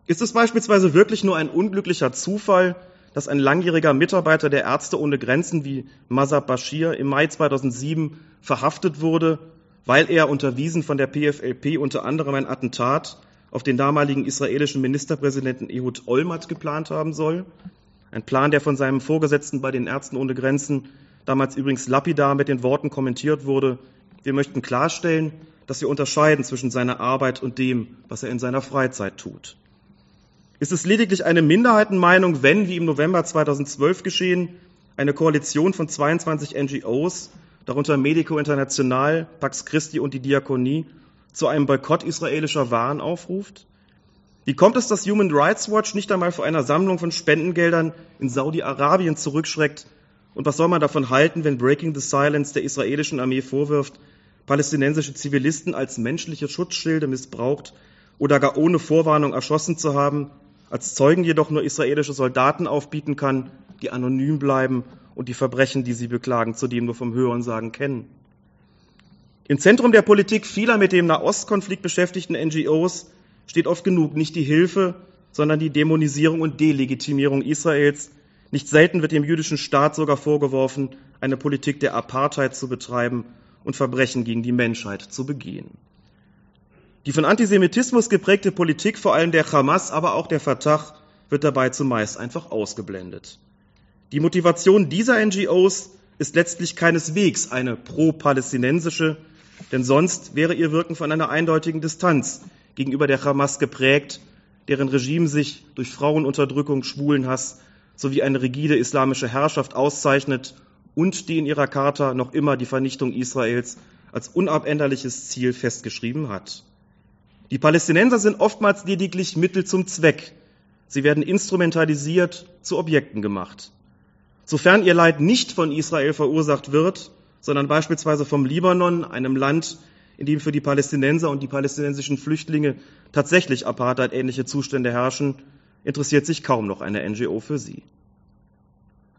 Speaker 2: Ist es beispielsweise wirklich nur ein unglücklicher Zufall, dass ein langjähriger Mitarbeiter der Ärzte ohne Grenzen wie Mazab Bashir im Mai 2007 verhaftet wurde, weil er unterwiesen von der PFLP unter anderem ein Attentat auf den damaligen israelischen Ministerpräsidenten Ehud Olmert geplant haben soll. Ein Plan, der von seinem Vorgesetzten bei den Ärzten ohne Grenzen damals übrigens lapidar mit den Worten kommentiert wurde, wir möchten klarstellen, dass wir unterscheiden zwischen seiner Arbeit und dem, was er in seiner Freizeit tut. Ist es lediglich eine Minderheitenmeinung, wenn, wie im November 2012 geschehen, eine Koalition von 22 NGOs, darunter Medico International, Pax Christi und die Diakonie, zu einem Boykott israelischer Waren aufruft? Wie kommt es, dass Human Rights Watch nicht einmal vor einer Sammlung von Spendengeldern in Saudi-Arabien zurückschreckt? Und was soll man davon halten, wenn Breaking the Silence der israelischen Armee vorwirft, palästinensische Zivilisten als menschliche Schutzschilde missbraucht oder gar ohne Vorwarnung erschossen zu haben, als Zeugen jedoch nur israelische Soldaten aufbieten kann, die anonym bleiben und die Verbrechen, die sie beklagen, zudem nur vom Hörensagen kennen. Im Zentrum der Politik vieler mit dem Nahostkonflikt beschäftigten NGOs steht oft genug nicht die Hilfe, sondern die Dämonisierung und Delegitimierung Israels. Nicht selten wird dem jüdischen Staat sogar vorgeworfen, eine Politik der Apartheid zu betreiben und Verbrechen gegen die Menschheit zu begehen. Die von Antisemitismus geprägte Politik, vor allem der Hamas, aber auch der Fatah, wird dabei zumeist einfach ausgeblendet. Die Motivation dieser NGOs ist letztlich keineswegs eine pro-palästinensische, denn sonst wäre ihr Wirken von einer eindeutigen Distanz gegenüber der Hamas geprägt, deren Regime sich durch Frauenunterdrückung, Schwulenhass sowie eine rigide islamische Herrschaft auszeichnet und die in ihrer Charta noch immer die Vernichtung Israels als unabänderliches Ziel festgeschrieben hat. Die Palästinenser sind oftmals lediglich Mittel zum Zweck. Sie werden instrumentalisiert, zu Objekten gemacht. Sofern ihr Leid nicht von Israel verursacht wird, sondern beispielsweise vom Libanon, einem Land, in dem für die Palästinenser und die palästinensischen Flüchtlinge tatsächlich apartheidähnliche Zustände herrschen, interessiert sich kaum noch eine NGO für sie.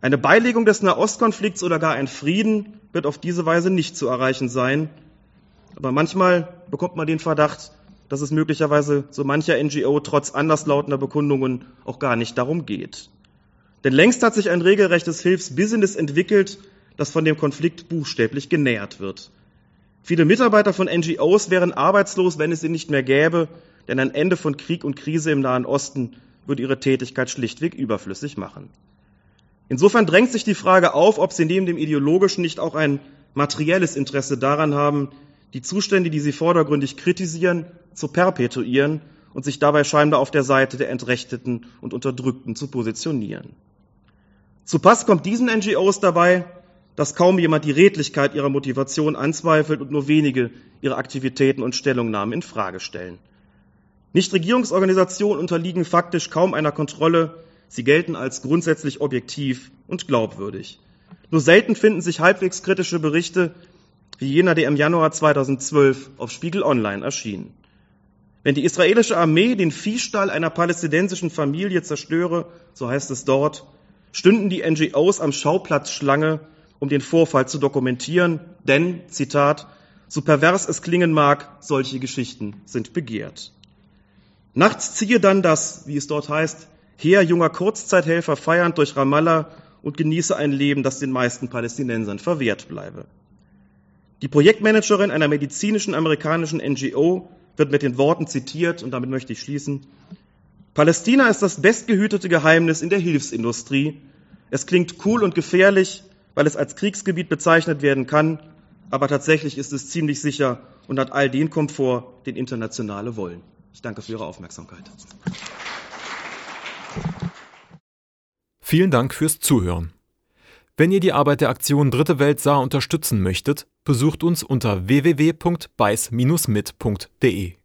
Speaker 2: Eine Beilegung des Nahostkonflikts oder gar ein Frieden wird auf diese Weise nicht zu erreichen sein. Aber manchmal bekommt man den Verdacht, dass es möglicherweise so mancher NGO trotz anderslautender Bekundungen auch gar nicht darum geht. Denn längst hat sich ein regelrechtes Hilfsbusiness entwickelt, das von dem Konflikt buchstäblich genährt wird. Viele Mitarbeiter von NGOs wären arbeitslos, wenn es sie nicht mehr gäbe, denn ein Ende von Krieg und Krise im Nahen Osten würde ihre Tätigkeit schlichtweg überflüssig machen. Insofern drängt sich die Frage auf, ob sie neben dem ideologischen nicht auch ein materielles Interesse daran haben, die Zustände, die sie vordergründig kritisieren, zu perpetuieren und sich dabei scheinbar auf der Seite der Entrechteten und Unterdrückten zu positionieren. Zu Pass kommt diesen NGOs dabei, dass kaum jemand die Redlichkeit ihrer Motivation anzweifelt und nur wenige ihre Aktivitäten und Stellungnahmen in Frage stellen. Nichtregierungsorganisationen unterliegen faktisch kaum einer Kontrolle, sie gelten als grundsätzlich objektiv und glaubwürdig. Nur selten finden sich halbwegs kritische Berichte, wie jener, der im Januar 2012 auf Spiegel Online erschien. Wenn die israelische Armee den Viehstall einer palästinensischen Familie zerstöre, so heißt es dort, stünden die NGOs am Schauplatz Schlange, um den Vorfall zu dokumentieren, denn, Zitat, so pervers es klingen mag, solche Geschichten sind begehrt. Nachts ziehe dann das, wie es dort heißt, Heer junger Kurzzeithelfer feiernd durch Ramallah und genieße ein Leben, das den meisten Palästinensern verwehrt bleibe. Die Projektmanagerin einer medizinischen amerikanischen NGO wird mit den Worten zitiert, und damit möchte ich schließen, Palästina ist das bestgehütete Geheimnis in der Hilfsindustrie. Es klingt cool und gefährlich, weil es als Kriegsgebiet bezeichnet werden kann, aber tatsächlich ist es ziemlich sicher und hat all den Komfort, den Internationale wollen. Ich danke für Ihre Aufmerksamkeit.
Speaker 1: Vielen Dank fürs Zuhören. Wenn ihr die Arbeit der Aktion Dritte Welt Saar unterstützen möchtet, besucht uns unter www.beis-mit.de.